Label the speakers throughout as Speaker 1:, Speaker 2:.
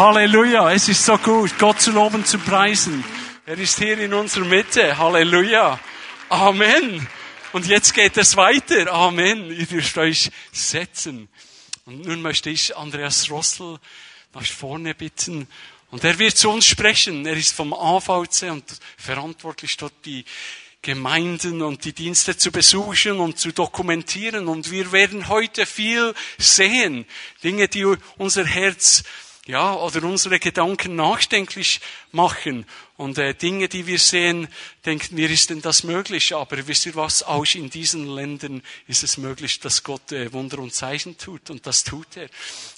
Speaker 1: Halleluja, es ist so gut, Gott zu loben, zu preisen. Er ist hier in unserer Mitte. Halleluja. Amen. Und jetzt geht es weiter. Amen. Ihr dürft euch setzen. Und nun möchte ich Andreas Rossel nach vorne bitten. Und er wird zu uns sprechen. Er ist vom AVC und verantwortlich dort die Gemeinden und die Dienste zu besuchen und zu dokumentieren. Und wir werden heute viel sehen. Dinge, die unser Herz ja, oder unsere Gedanken nachdenklich machen. Und äh, Dinge, die wir sehen, denken wir, ist denn das möglich? Aber wisst ihr was? Auch in diesen Ländern ist es möglich, dass Gott äh, Wunder und Zeichen tut. Und das tut er.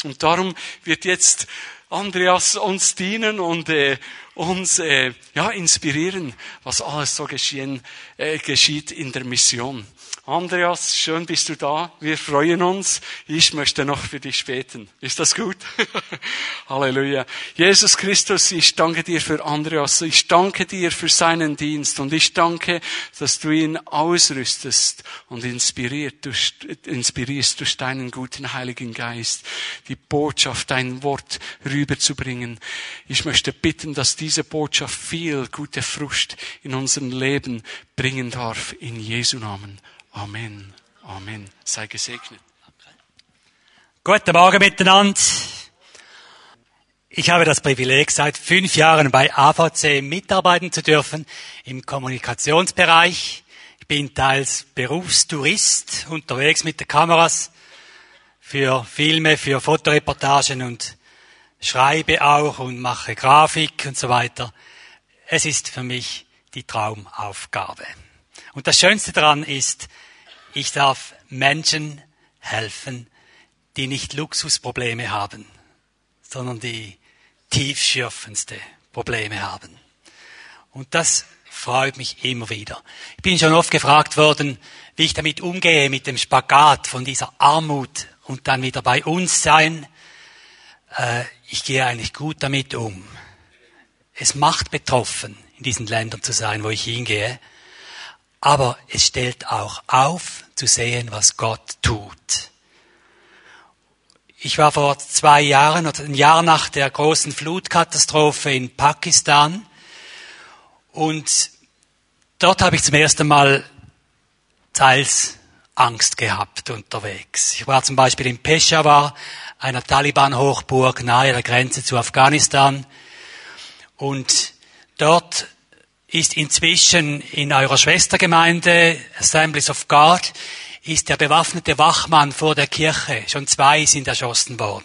Speaker 1: Und darum wird jetzt Andreas uns dienen und äh, uns äh, ja inspirieren, was alles so geschehen, äh, geschieht in der Mission. Andreas, schön bist du da. Wir freuen uns. Ich möchte noch für dich beten. Ist das gut? Halleluja. Jesus Christus, ich danke dir für Andreas. Ich danke dir für seinen Dienst und ich danke, dass du ihn ausrüstest und inspiriert durch, inspirierst durch deinen guten Heiligen Geist, die Botschaft, dein Wort rüberzubringen. Ich möchte bitten, dass diese Botschaft viel gute Frucht in unserem Leben bringen darf. In Jesu Namen. Amen. Amen. Sei gesegnet.
Speaker 2: Guten Morgen miteinander. Ich habe das Privileg, seit fünf Jahren bei AVC mitarbeiten zu dürfen im Kommunikationsbereich. Ich bin teils Berufstourist unterwegs mit den Kameras für Filme, für Fotoreportagen und schreibe auch und mache Grafik und so weiter. Es ist für mich die Traumaufgabe. Und das Schönste daran ist, ich darf Menschen helfen, die nicht Luxusprobleme haben, sondern die tiefschürfendste Probleme haben. Und das freut mich immer wieder. Ich bin schon oft gefragt worden, wie ich damit umgehe, mit dem Spagat von dieser Armut und dann wieder bei uns sein. Äh, ich gehe eigentlich gut damit um. Es macht betroffen, in diesen Ländern zu sein, wo ich hingehe. Aber es stellt auch auf, zu sehen, was Gott tut. Ich war vor zwei Jahren oder ein Jahr nach der großen Flutkatastrophe in Pakistan und dort habe ich zum ersten Mal teils Angst gehabt unterwegs. Ich war zum Beispiel in Peshawar, einer Taliban-Hochburg nahe der Grenze zu Afghanistan und dort ist inzwischen in eurer Schwestergemeinde Assemblies of God ist der bewaffnete Wachmann vor der Kirche. Schon zwei sind erschossen worden.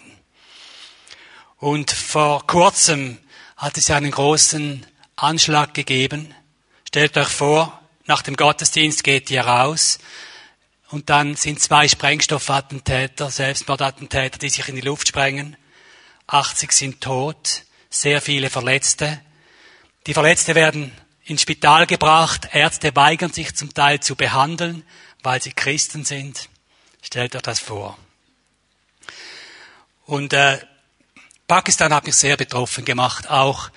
Speaker 2: Und vor kurzem hat es einen großen Anschlag gegeben. Stellt euch vor, nach dem Gottesdienst geht ihr raus und dann sind zwei Sprengstoffattentäter, Selbstmordattentäter, die sich in die Luft sprengen. 80 sind tot, sehr viele Verletzte. Die Verletzte werden ins Spital gebracht. Ärzte weigern sich zum Teil zu behandeln, weil sie Christen sind. Stellt euch das vor. Und äh, Pakistan hat mich sehr betroffen gemacht, auch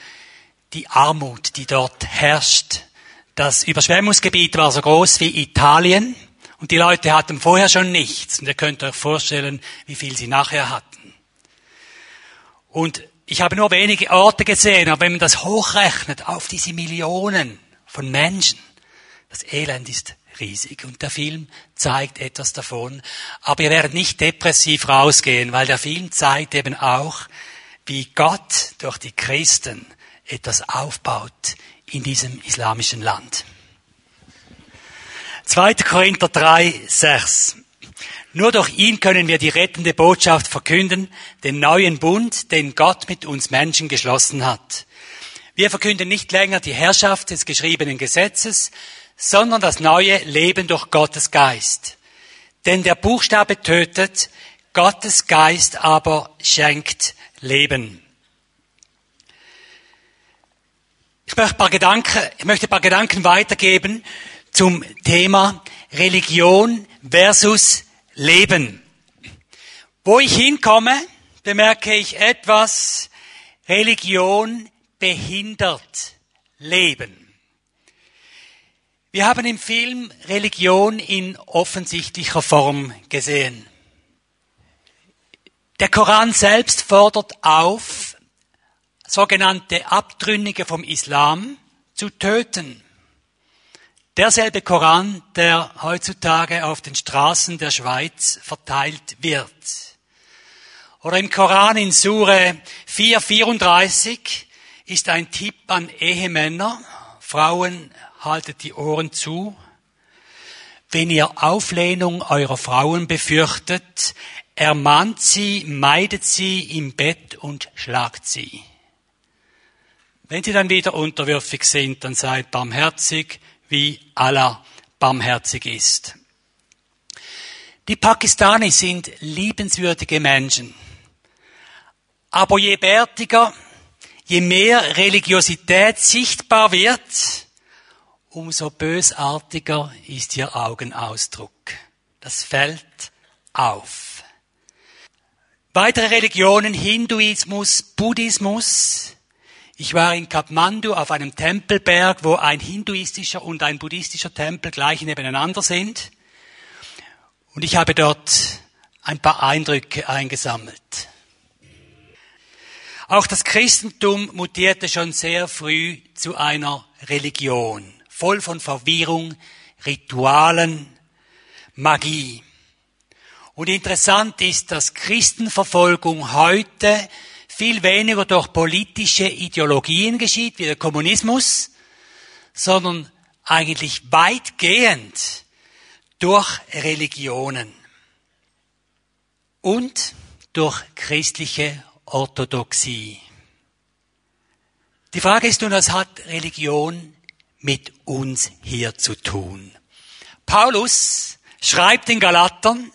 Speaker 2: die Armut, die dort herrscht. Das Überschwemmungsgebiet war so groß wie Italien und die Leute hatten vorher schon nichts. Und ihr könnt euch vorstellen, wie viel sie nachher hatten. Und ich habe nur wenige Orte gesehen, aber wenn man das hochrechnet auf diese Millionen von Menschen, das Elend ist riesig. Und der Film zeigt etwas davon. Aber ihr werdet nicht depressiv rausgehen, weil der Film zeigt eben auch, wie Gott durch die Christen etwas aufbaut in diesem islamischen Land. 2. Korinther 3, 6. Nur durch ihn können wir die rettende Botschaft verkünden, den neuen Bund, den Gott mit uns Menschen geschlossen hat. Wir verkünden nicht länger die Herrschaft des geschriebenen Gesetzes, sondern das neue Leben durch Gottes Geist. Denn der Buchstabe tötet, Gottes Geist aber schenkt Leben. Ich möchte ein paar Gedanken, ich möchte paar Gedanken weitergeben zum Thema Religion versus Leben. Wo ich hinkomme, bemerke ich etwas, Religion behindert Leben. Wir haben im Film Religion in offensichtlicher Form gesehen. Der Koran selbst fordert auf, sogenannte Abtrünnige vom Islam zu töten. Derselbe Koran, der heutzutage auf den Straßen der Schweiz verteilt wird. Oder im Koran in Sure 434 ist ein Tipp an Ehemänner, Frauen haltet die Ohren zu. Wenn ihr Auflehnung eurer Frauen befürchtet, ermahnt sie, meidet sie im Bett und schlagt sie. Wenn sie dann wieder unterwürfig sind, dann seid barmherzig, wie Allah barmherzig ist. Die Pakistanis sind liebenswürdige Menschen. Aber je bärtiger, je mehr Religiosität sichtbar wird, umso bösartiger ist ihr Augenausdruck. Das fällt auf. Weitere Religionen, Hinduismus, Buddhismus. Ich war in Kathmandu auf einem Tempelberg, wo ein hinduistischer und ein buddhistischer Tempel gleich nebeneinander sind. Und ich habe dort ein paar Eindrücke eingesammelt. Auch das Christentum mutierte schon sehr früh zu einer Religion, voll von Verwirrung, Ritualen, Magie. Und interessant ist, dass Christenverfolgung heute viel weniger durch politische Ideologien geschieht, wie der Kommunismus, sondern eigentlich weitgehend durch Religionen und durch christliche Orthodoxie. Die Frage ist nun, was hat Religion mit uns hier zu tun? Paulus schreibt den Galatern,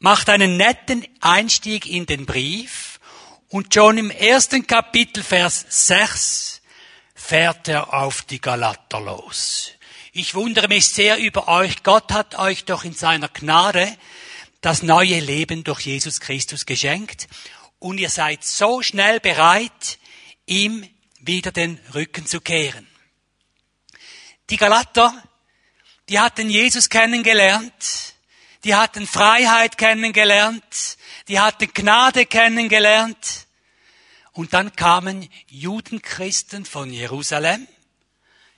Speaker 2: macht einen netten Einstieg in den Brief und schon im ersten Kapitel, Vers 6, fährt er auf die Galater los. Ich wundere mich sehr über euch. Gott hat euch doch in seiner Gnade das neue Leben durch Jesus Christus geschenkt und ihr seid so schnell bereit, ihm wieder den Rücken zu kehren. Die Galater, die hatten Jesus kennengelernt, die hatten Freiheit kennengelernt, die hatten Gnade kennengelernt. Und dann kamen Judenchristen von Jerusalem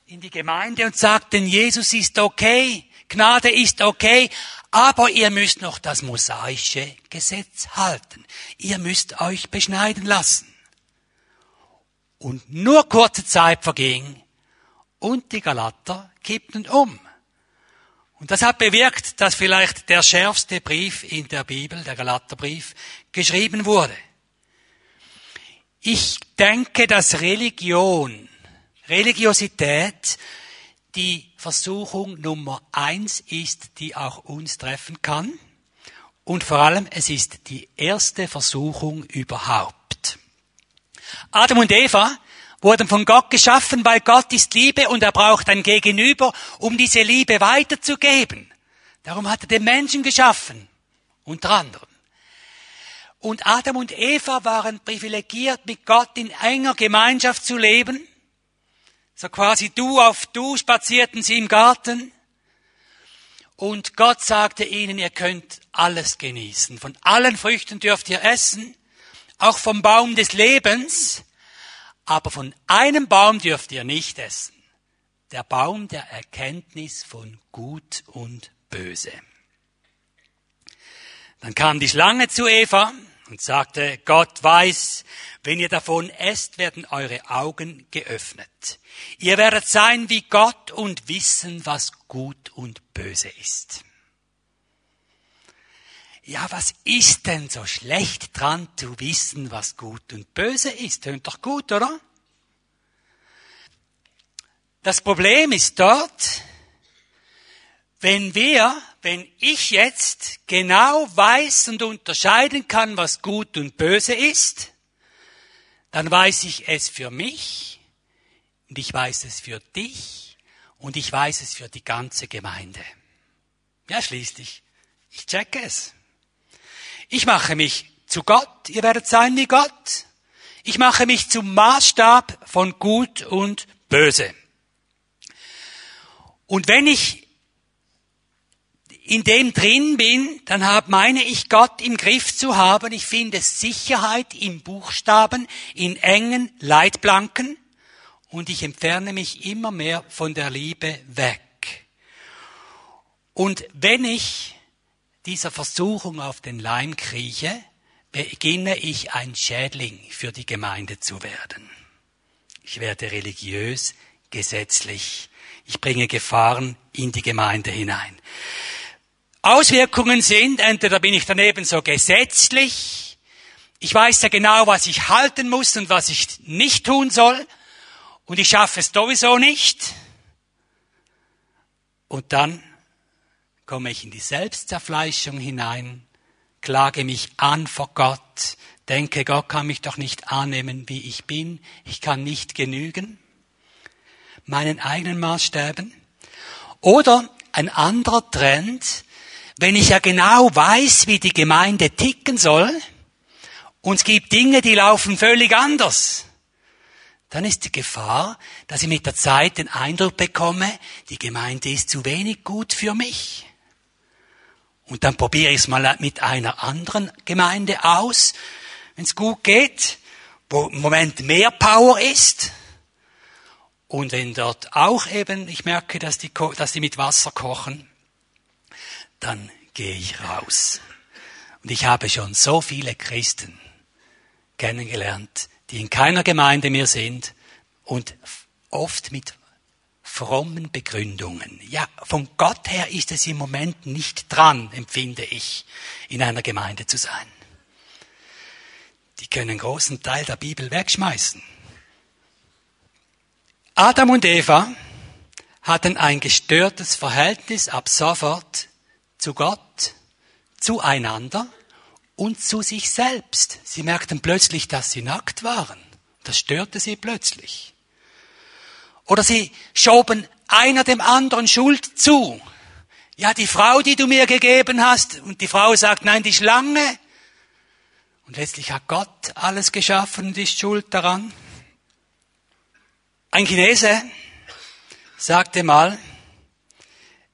Speaker 2: in die Gemeinde und sagten, Jesus ist okay, Gnade ist okay, aber ihr müsst noch das mosaische Gesetz halten. Ihr müsst euch beschneiden lassen. Und nur kurze Zeit verging und die Galater kippten um. Und das hat bewirkt, dass vielleicht der schärfste Brief in der Bibel, der Galaterbrief, geschrieben wurde. Ich denke, dass Religion, Religiosität die Versuchung Nummer eins ist, die auch uns treffen kann. Und vor allem, es ist die erste Versuchung überhaupt. Adam und Eva wurden von Gott geschaffen, weil Gott ist Liebe und er braucht ein Gegenüber, um diese Liebe weiterzugeben. Darum hat er den Menschen geschaffen, unter anderem. Und Adam und Eva waren privilegiert, mit Gott in enger Gemeinschaft zu leben. So quasi du auf du spazierten sie im Garten. Und Gott sagte ihnen, ihr könnt alles genießen. Von allen Früchten dürft ihr essen, auch vom Baum des Lebens, aber von einem Baum dürft ihr nicht essen. Der Baum der Erkenntnis von Gut und Böse. Dann kam die Schlange zu Eva und sagte, Gott weiß, wenn ihr davon esst, werden eure Augen geöffnet. Ihr werdet sein wie Gott und wissen, was gut und böse ist. Ja, was ist denn so schlecht dran zu wissen, was gut und böse ist? Tönt doch gut, oder? Das Problem ist dort, wenn wir, wenn ich jetzt genau weiß und unterscheiden kann, was gut und böse ist, dann weiß ich es für mich und ich weiß es für dich und ich weiß es für die ganze Gemeinde. Ja, schließlich, ich checke es. Ich mache mich zu Gott, ihr werdet sein wie Gott. Ich mache mich zum Maßstab von Gut und Böse. Und wenn ich in dem drin bin, dann hab, meine ich Gott im Griff zu haben. Ich finde Sicherheit im Buchstaben, in engen Leitplanken und ich entferne mich immer mehr von der Liebe weg. Und wenn ich dieser Versuchung auf den Leim krieche, beginne ich ein Schädling für die Gemeinde zu werden. Ich werde religiös, gesetzlich. Ich bringe Gefahren in die Gemeinde hinein. Auswirkungen sind, entweder bin ich daneben so gesetzlich, ich weiß ja genau, was ich halten muss und was ich nicht tun soll, und ich schaffe es sowieso nicht. Und dann komme ich in die Selbstzerfleischung hinein, klage mich an vor Gott, denke, Gott kann mich doch nicht annehmen, wie ich bin, ich kann nicht genügen, meinen eigenen Maßstäben. Oder ein anderer Trend, wenn ich ja genau weiß, wie die Gemeinde ticken soll, und es gibt Dinge, die laufen völlig anders, dann ist die Gefahr, dass ich mit der Zeit den Eindruck bekomme, die Gemeinde ist zu wenig gut für mich. Und dann probiere ich es mal mit einer anderen Gemeinde aus, wenn es gut geht, wo im Moment mehr Power ist. Und wenn dort auch eben, ich merke, dass die, dass die mit Wasser kochen, dann gehe ich raus. Und ich habe schon so viele Christen kennengelernt, die in keiner Gemeinde mehr sind und oft mit frommen Begründungen. Ja, von Gott her ist es im Moment nicht dran, empfinde ich, in einer Gemeinde zu sein. Die können einen großen Teil der Bibel wegschmeißen. Adam und Eva hatten ein gestörtes Verhältnis ab sofort zu Gott, zueinander und zu sich selbst. Sie merkten plötzlich, dass sie nackt waren. Das störte sie plötzlich. Oder sie schoben einer dem anderen Schuld zu. Ja, die Frau, die du mir gegeben hast, und die Frau sagt, nein, die Schlange. Und letztlich hat Gott alles geschaffen und ist schuld daran. Ein Chinese sagte mal,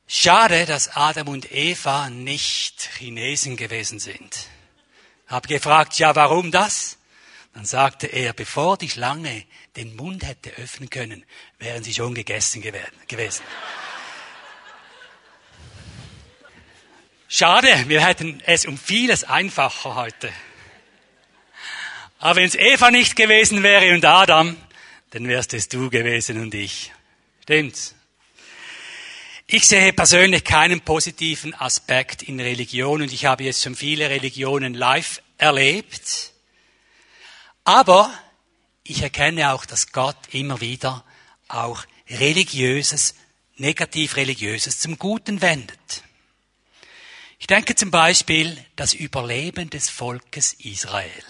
Speaker 2: schade, dass Adam und Eva nicht Chinesen gewesen sind. Hab gefragt, ja, warum das? Dann sagte er, bevor die Schlange den Mund hätte öffnen können, wären sie schon gegessen gewesen. Schade, wir hätten es um vieles einfacher heute. Aber wenn es Eva nicht gewesen wäre und Adam, dann wärst es du gewesen und ich. Stimmt's? Ich sehe persönlich keinen positiven Aspekt in Religion und ich habe jetzt schon viele Religionen live erlebt. Aber ich erkenne auch, dass Gott immer wieder auch religiöses, negativ religiöses zum Guten wendet. Ich denke zum Beispiel das Überleben des Volkes Israel.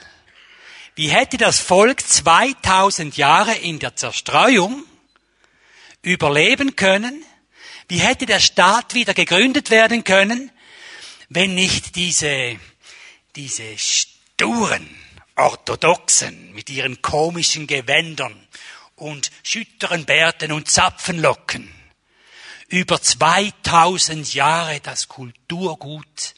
Speaker 2: Wie hätte das Volk 2000 Jahre in der Zerstreuung überleben können? Wie hätte der Staat wieder gegründet werden können, wenn nicht diese, diese sturen, Orthodoxen mit ihren komischen Gewändern und schütteren Bärten und Zapfenlocken über 2000 Jahre das Kulturgut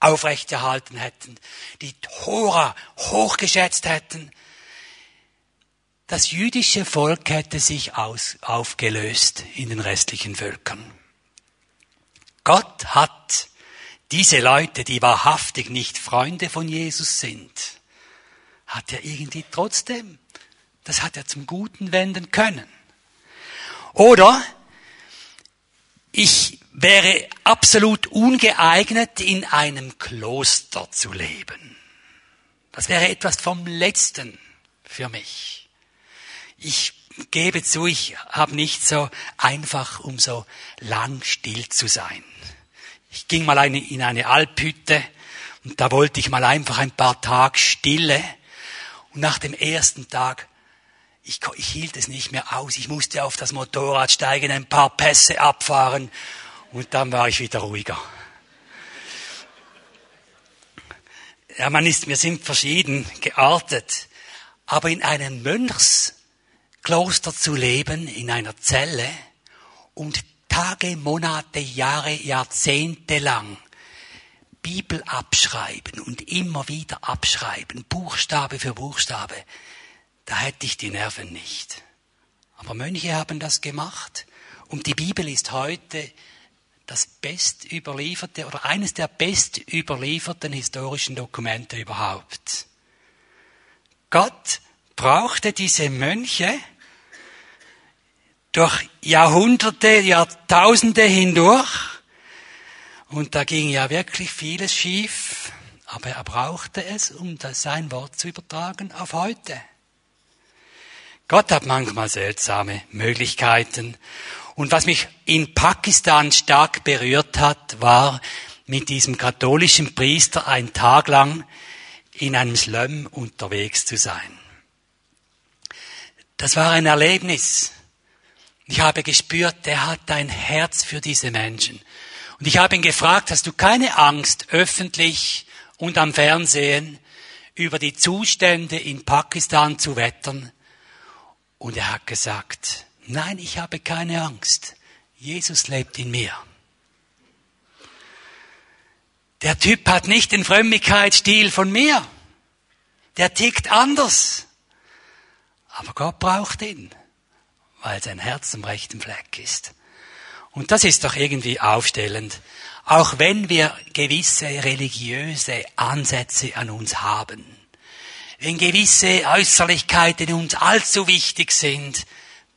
Speaker 2: aufrechterhalten hätten, die Tora hochgeschätzt hätten. Das jüdische Volk hätte sich aus, aufgelöst in den restlichen Völkern. Gott hat diese Leute, die wahrhaftig nicht Freunde von Jesus sind, hat er irgendwie trotzdem, das hat er zum Guten wenden können. Oder ich wäre absolut ungeeignet, in einem Kloster zu leben. Das wäre etwas vom Letzten für mich. Ich gebe zu, ich habe nicht so einfach, um so lang still zu sein. Ich ging mal in eine Alphütte und da wollte ich mal einfach ein paar Tage Stille. Und nach dem ersten Tag, ich, ich hielt es nicht mehr aus. Ich musste auf das Motorrad steigen, ein paar Pässe abfahren und dann war ich wieder ruhiger. Ja, man ist, wir sind verschieden geartet. Aber in einem Mönchskloster zu leben, in einer Zelle und Tage, Monate, Jahre, Jahrzehnte lang Bibel abschreiben und immer wieder abschreiben, Buchstabe für Buchstabe, da hätte ich die Nerven nicht. Aber Mönche haben das gemacht und die Bibel ist heute das best überlieferte oder eines der best überlieferten historischen Dokumente überhaupt. Gott brauchte diese Mönche durch Jahrhunderte, Jahrtausende hindurch. Und da ging ja wirklich vieles schief, aber er brauchte es, um das sein Wort zu übertragen auf heute. Gott hat manchmal seltsame Möglichkeiten. Und was mich in Pakistan stark berührt hat, war mit diesem katholischen Priester ein Tag lang in einem Slum unterwegs zu sein. Das war ein Erlebnis. Ich habe gespürt, der hat ein Herz für diese Menschen. Und ich habe ihn gefragt, hast du keine Angst, öffentlich und am Fernsehen über die Zustände in Pakistan zu wettern? Und er hat gesagt, nein, ich habe keine Angst. Jesus lebt in mir. Der Typ hat nicht den Frömmigkeitsstil von mir. Der tickt anders. Aber Gott braucht ihn weil sein Herz am rechten Fleck ist. Und das ist doch irgendwie aufstellend. Auch wenn wir gewisse religiöse Ansätze an uns haben, wenn gewisse Äußerlichkeiten uns allzu wichtig sind,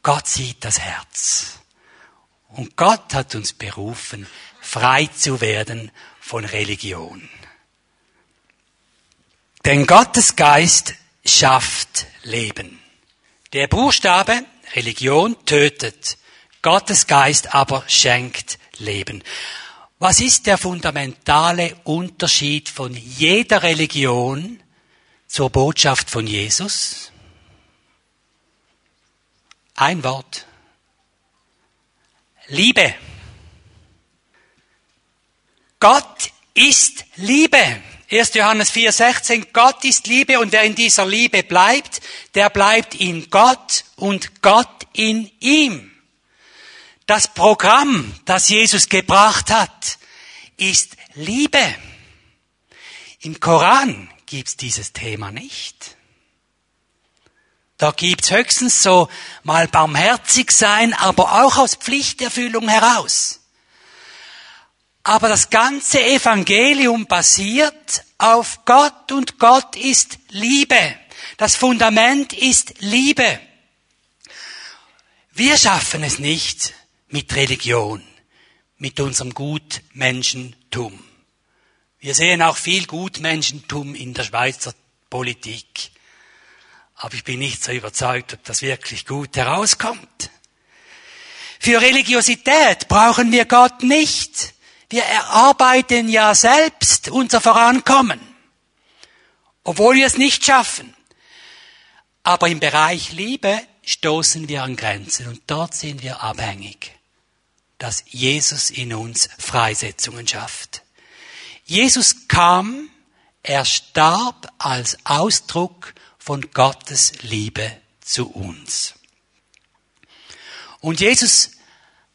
Speaker 2: Gott sieht das Herz. Und Gott hat uns berufen, frei zu werden von Religion. Denn Gottes Geist schafft Leben. Der Buchstabe Religion tötet, Gottes Geist aber schenkt Leben. Was ist der fundamentale Unterschied von jeder Religion zur Botschaft von Jesus? Ein Wort. Liebe. Gott ist Liebe. 1. Johannes 4,16, Gott ist Liebe und wer in dieser Liebe bleibt, der bleibt in Gott und Gott in ihm. Das Programm, das Jesus gebracht hat, ist Liebe. Im Koran gibt's dieses Thema nicht. Da gibt's höchstens so mal barmherzig sein, aber auch aus Pflichterfüllung heraus. Aber das ganze Evangelium basiert auf Gott und Gott ist Liebe. Das Fundament ist Liebe. Wir schaffen es nicht mit Religion, mit unserem Gutmenschentum. Wir sehen auch viel Gutmenschentum in der Schweizer Politik. Aber ich bin nicht so überzeugt, ob das wirklich gut herauskommt. Für Religiosität brauchen wir Gott nicht. Wir erarbeiten ja selbst unser Vorankommen, obwohl wir es nicht schaffen. Aber im Bereich Liebe stoßen wir an Grenzen und dort sind wir abhängig, dass Jesus in uns Freisetzungen schafft. Jesus kam, er starb als Ausdruck von Gottes Liebe zu uns. Und Jesus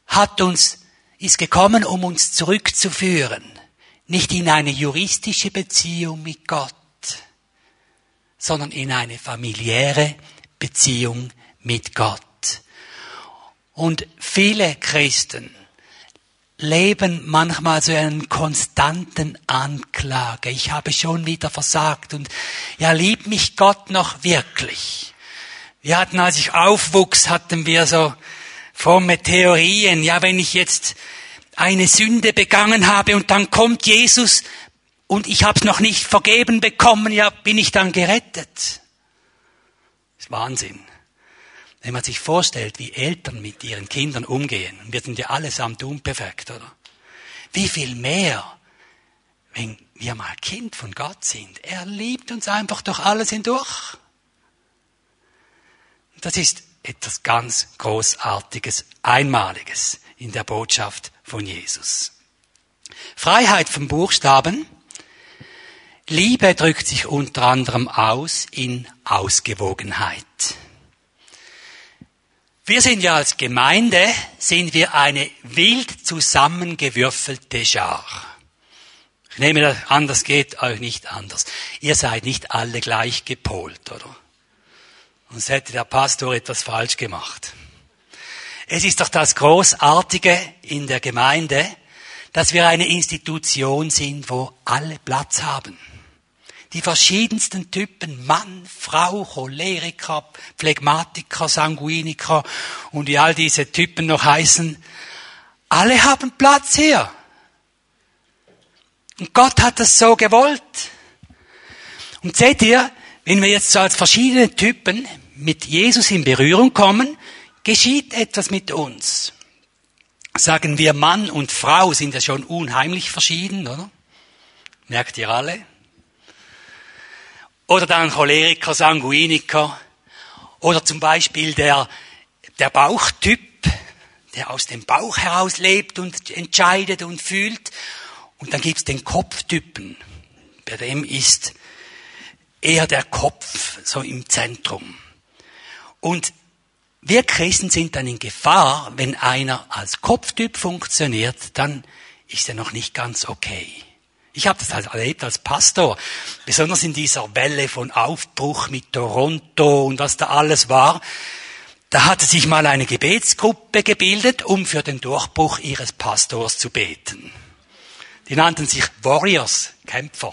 Speaker 2: hat uns ist gekommen, um uns zurückzuführen, nicht in eine juristische Beziehung mit Gott, sondern in eine familiäre Beziehung mit Gott. Und viele Christen leben manchmal so einen konstanten Anklage. Ich habe schon wieder versagt und ja, liebt mich Gott noch wirklich? Wir hatten, als ich aufwuchs, hatten wir so fromme Theorien. Ja, wenn ich jetzt eine Sünde begangen habe und dann kommt Jesus und ich habe es noch nicht vergeben bekommen, ja, bin ich dann gerettet? Das ist Wahnsinn. Wenn man sich vorstellt, wie Eltern mit ihren Kindern umgehen, und wir sind ja allesamt unperfekt, oder? Wie viel mehr, wenn wir mal Kind von Gott sind. Er liebt uns einfach durch alles hindurch. Das ist etwas ganz Großartiges, Einmaliges in der Botschaft von Jesus. Freiheit vom Buchstaben. Liebe drückt sich unter anderem aus in Ausgewogenheit. Wir sind ja als Gemeinde, sind wir eine wild zusammengewürfelte Schar. Ich nehme an, das geht euch nicht anders. Ihr seid nicht alle gleich gepolt, oder? Sonst hätte der Pastor etwas falsch gemacht. Es ist doch das Großartige in der Gemeinde, dass wir eine Institution sind, wo alle Platz haben. Die verschiedensten Typen, Mann, Frau, Choleriker, Phlegmatiker, Sanguiniker und wie all diese Typen noch heißen, alle haben Platz hier. Und Gott hat das so gewollt. Und seht ihr, wenn wir jetzt so als verschiedene Typen mit Jesus in Berührung kommen, geschieht etwas mit uns. Sagen wir, Mann und Frau sind ja schon unheimlich verschieden, oder? Merkt ihr alle? Oder dann Choleriker, Sanguiniker. Oder zum Beispiel der, der Bauchtyp, der aus dem Bauch heraus lebt und entscheidet und fühlt. Und dann gibt's den Kopftypen. Bei dem ist eher der Kopf so im Zentrum. Und wir Christen sind dann in Gefahr, wenn einer als Kopftyp funktioniert, dann ist er noch nicht ganz okay. Ich habe das halt erlebt als Pastor, besonders in dieser Welle von Aufbruch mit Toronto und was da alles war. Da hatte sich mal eine Gebetsgruppe gebildet, um für den Durchbruch ihres Pastors zu beten. Die nannten sich Warriors, Kämpfer.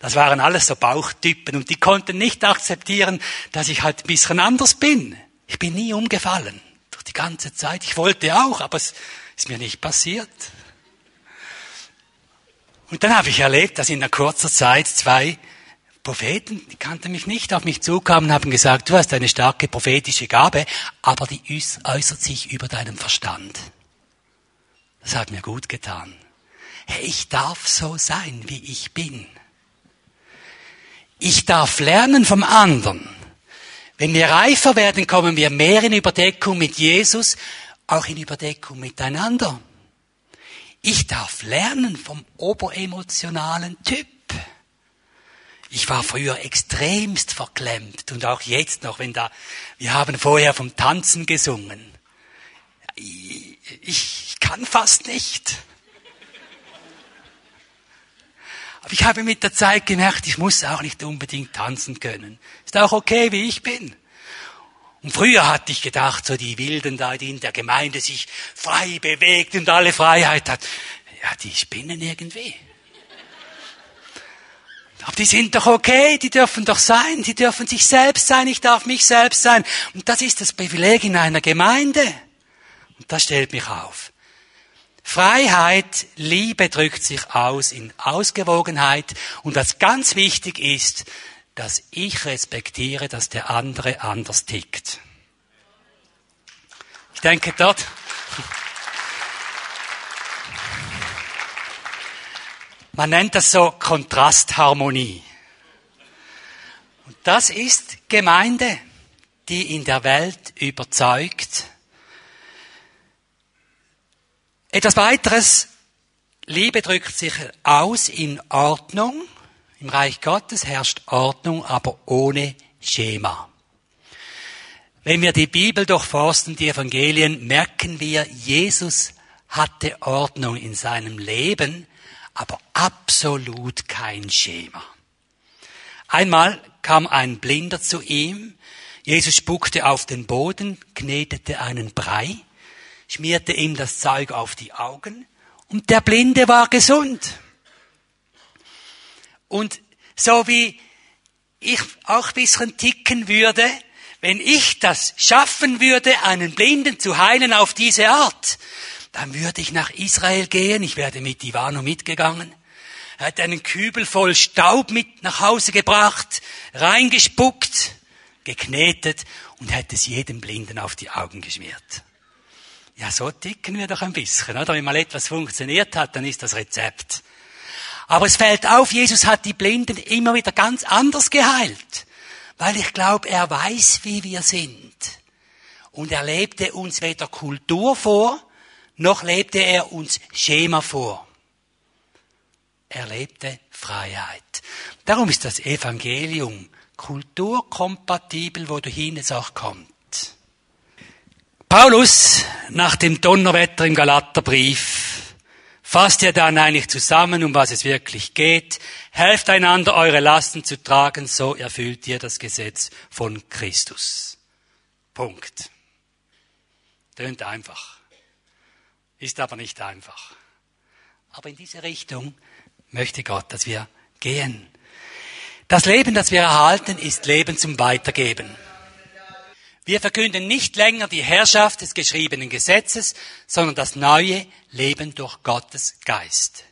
Speaker 2: Das waren alles so Bauchtypen und die konnten nicht akzeptieren, dass ich halt ein bisschen anders bin. Ich bin nie umgefallen. Durch die ganze Zeit. Ich wollte auch, aber es ist mir nicht passiert. Und dann habe ich erlebt, dass in einer kurzer Zeit zwei Propheten, die kannten mich nicht, auf mich zukamen und haben gesagt, du hast eine starke prophetische Gabe, aber die äußert sich über deinem Verstand. Das hat mir gut getan. Hey, ich darf so sein, wie ich bin. Ich darf lernen vom anderen. Wenn wir reifer werden, kommen wir mehr in Überdeckung mit Jesus, auch in Überdeckung miteinander. Ich darf lernen vom oberemotionalen Typ. Ich war früher extremst verklemmt und auch jetzt noch, wenn da, wir haben vorher vom Tanzen gesungen. Ich, kann fast nicht. Aber ich habe mit der Zeit gemerkt, ich muss auch nicht unbedingt tanzen können. Ist auch okay, wie ich bin. Und früher hatte ich gedacht, so die Wilden da, die in der Gemeinde sich frei bewegt und alle Freiheit hat. Ja, die spinnen irgendwie. Aber die sind doch okay, die dürfen doch sein, die dürfen sich selbst sein, ich darf mich selbst sein. Und das ist das Privileg in einer Gemeinde. Und das stellt mich auf. Freiheit, Liebe drückt sich aus in Ausgewogenheit und was ganz wichtig ist, dass ich respektiere, dass der andere anders tickt. Ich denke dort. Man nennt das so Kontrastharmonie. Und das ist Gemeinde, die in der Welt überzeugt, etwas weiteres. Liebe drückt sich aus in Ordnung. Im Reich Gottes herrscht Ordnung, aber ohne Schema. Wenn wir die Bibel durchforsten, die Evangelien, merken wir, Jesus hatte Ordnung in seinem Leben, aber absolut kein Schema. Einmal kam ein Blinder zu ihm, Jesus spuckte auf den Boden, knetete einen Brei schmierte ihm das Zeug auf die Augen und der Blinde war gesund. Und so wie ich auch ein bisschen ticken würde, wenn ich das schaffen würde, einen Blinden zu heilen auf diese Art, dann würde ich nach Israel gehen, ich werde mit Ivano mitgegangen, er hat einen Kübel voll Staub mit nach Hause gebracht, reingespuckt, geknetet und hätte es jedem Blinden auf die Augen geschmiert. Ja, so ticken wir doch ein bisschen, oder? Wenn mal etwas funktioniert hat, dann ist das Rezept. Aber es fällt auf, Jesus hat die Blinden immer wieder ganz anders geheilt. Weil ich glaube, er weiß, wie wir sind. Und er lebte uns weder Kultur vor, noch lebte er uns Schema vor. Er lebte Freiheit. Darum ist das Evangelium kulturkompatibel, wo du hin es auch kommt. Paulus, nach dem Donnerwetter im Galaterbrief, fasst er dann eigentlich zusammen, um was es wirklich geht. Helft einander, eure Lasten zu tragen, so erfüllt ihr das Gesetz von Christus. Punkt. Tönt einfach. Ist aber nicht einfach. Aber in diese Richtung möchte Gott, dass wir gehen. Das Leben, das wir erhalten, ist Leben zum Weitergeben. Wir verkünden nicht länger die Herrschaft des geschriebenen Gesetzes, sondern das neue Leben durch Gottes Geist.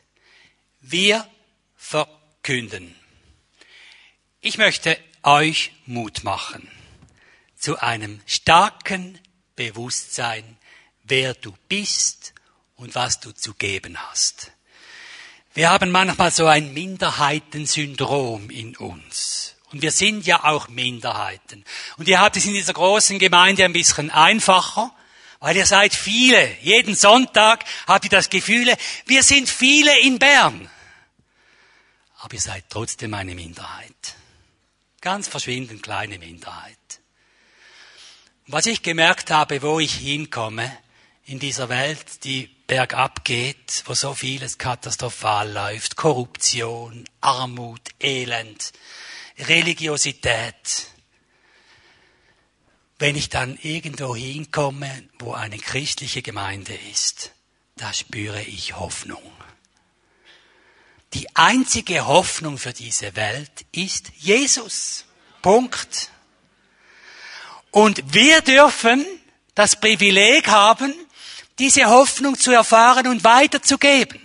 Speaker 2: Wir verkünden. Ich möchte euch Mut machen zu einem starken Bewusstsein, wer du bist und was du zu geben hast. Wir haben manchmal so ein Minderheitensyndrom in uns. Und wir sind ja auch Minderheiten. Und ihr habt es in dieser großen Gemeinde ein bisschen einfacher, weil ihr seid viele. Jeden Sonntag habt ihr das Gefühl, wir sind viele in Bern. Aber ihr seid trotzdem eine Minderheit. Ganz verschwindend kleine Minderheit. Was ich gemerkt habe, wo ich hinkomme in dieser Welt, die bergab geht, wo so vieles katastrophal läuft, Korruption, Armut, Elend, Religiosität. Wenn ich dann irgendwo hinkomme, wo eine christliche Gemeinde ist, da spüre ich Hoffnung. Die einzige Hoffnung für diese Welt ist Jesus. Punkt. Und wir dürfen das Privileg haben, diese Hoffnung zu erfahren und weiterzugeben.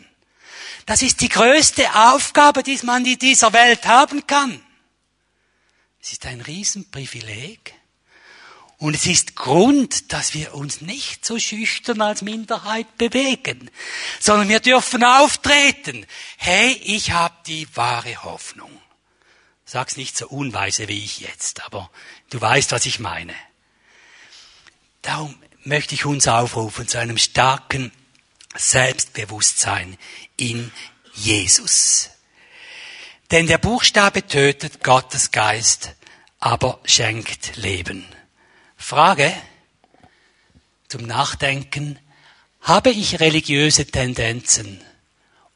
Speaker 2: Das ist die größte Aufgabe, die man in dieser Welt haben kann. Es ist ein Riesenprivileg. Und es ist Grund, dass wir uns nicht so schüchtern als Minderheit bewegen, sondern wir dürfen auftreten. Hey, ich habe die wahre Hoffnung. Sag's nicht so unweise wie ich jetzt, aber du weißt, was ich meine. Darum möchte ich uns aufrufen zu einem starken Selbstbewusstsein in Jesus. Denn der Buchstabe tötet, Gottes Geist aber schenkt Leben. Frage zum Nachdenken. Habe ich religiöse Tendenzen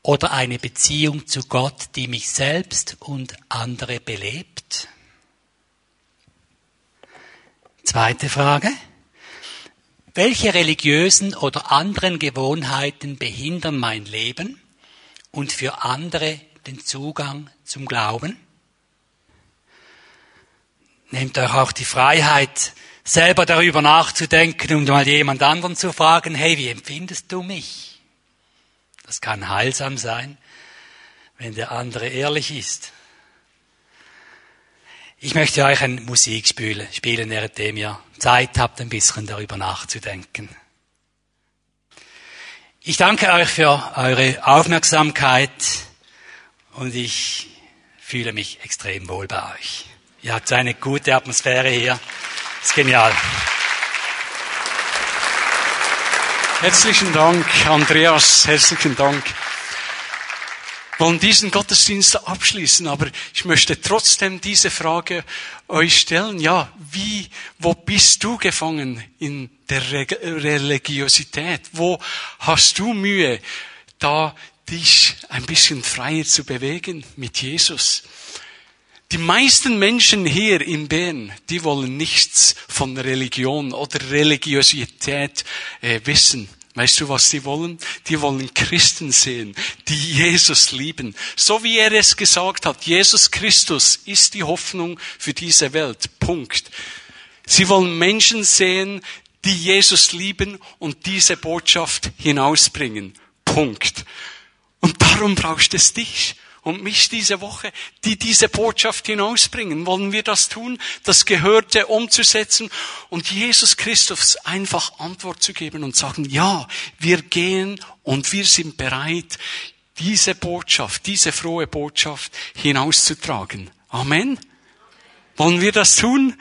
Speaker 2: oder eine Beziehung zu Gott, die mich selbst und andere belebt? Zweite Frage. Welche religiösen oder anderen Gewohnheiten behindern mein Leben und für andere den Zugang zum Glauben? Nehmt euch auch die Freiheit, selber darüber nachzudenken und mal jemand anderen zu fragen, hey, wie empfindest du mich? Das kann heilsam sein, wenn der andere ehrlich ist. Ich möchte euch ein Musik spielen, währenddem ihr Zeit habt, ein bisschen darüber nachzudenken. Ich danke euch für eure Aufmerksamkeit und ich fühle mich extrem wohl bei euch. Ihr habt eine gute Atmosphäre hier. Das ist genial.
Speaker 1: Herzlichen Dank, Andreas. Herzlichen Dank. Wir wollen diesen Gottesdienst abschließen, aber ich möchte trotzdem diese Frage euch stellen. Ja, wie, wo bist du gefangen in der Religiosität? Wo hast du Mühe, da dich ein bisschen freier zu bewegen mit Jesus? Die meisten Menschen hier in Bern, die wollen nichts von Religion oder Religiosität äh, wissen. Weißt du, was sie wollen? Die wollen Christen sehen, die Jesus lieben. So wie er es gesagt hat, Jesus Christus ist die Hoffnung für diese Welt. Punkt. Sie wollen Menschen sehen, die Jesus lieben und diese Botschaft hinausbringen. Punkt. Und darum brauchst es dich und mich diese Woche, die diese Botschaft hinausbringen. Wollen wir das tun, das Gehörte umzusetzen und Jesus Christus einfach Antwort zu geben und sagen, ja, wir gehen und wir sind bereit, diese Botschaft, diese frohe Botschaft hinauszutragen. Amen. Wollen wir das tun?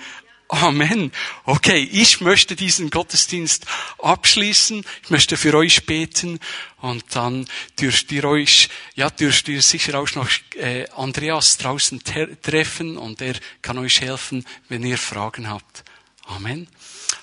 Speaker 1: Amen. Okay, ich möchte diesen Gottesdienst abschließen. Ich möchte für euch beten und dann dürft ihr euch, ja, dürft ihr sicher auch noch äh, Andreas draußen treffen und er kann euch helfen, wenn ihr Fragen habt. Amen.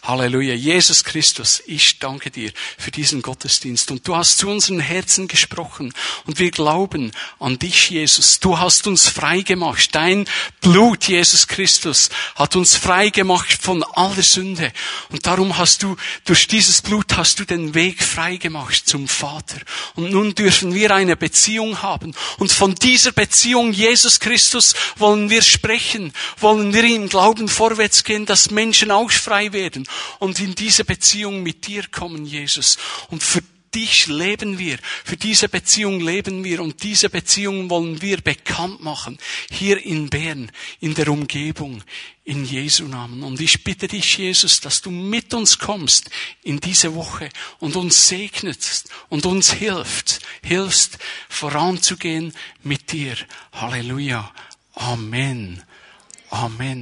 Speaker 1: Halleluja. Jesus Christus, ich danke dir für diesen Gottesdienst. Und du hast zu unseren Herzen gesprochen. Und wir glauben an dich, Jesus. Du hast uns frei gemacht. Dein Blut, Jesus Christus, hat uns frei gemacht von aller Sünde. Und darum hast du, durch dieses Blut hast du den Weg frei gemacht zum Vater. Und nun dürfen wir eine Beziehung haben. Und von dieser Beziehung, Jesus Christus, wollen wir sprechen, wollen wir im Glauben vorwärts gehen, dass Menschen auch frei werden und in diese Beziehung mit dir kommen, Jesus. Und für dich leben wir, für diese Beziehung leben wir und diese Beziehung wollen wir bekannt machen, hier in Bern, in der Umgebung, in Jesu Namen. Und ich bitte dich, Jesus, dass du mit uns kommst in diese Woche und uns segnest und uns hilft, hilfst voranzugehen mit dir. Halleluja. Amen. Amen.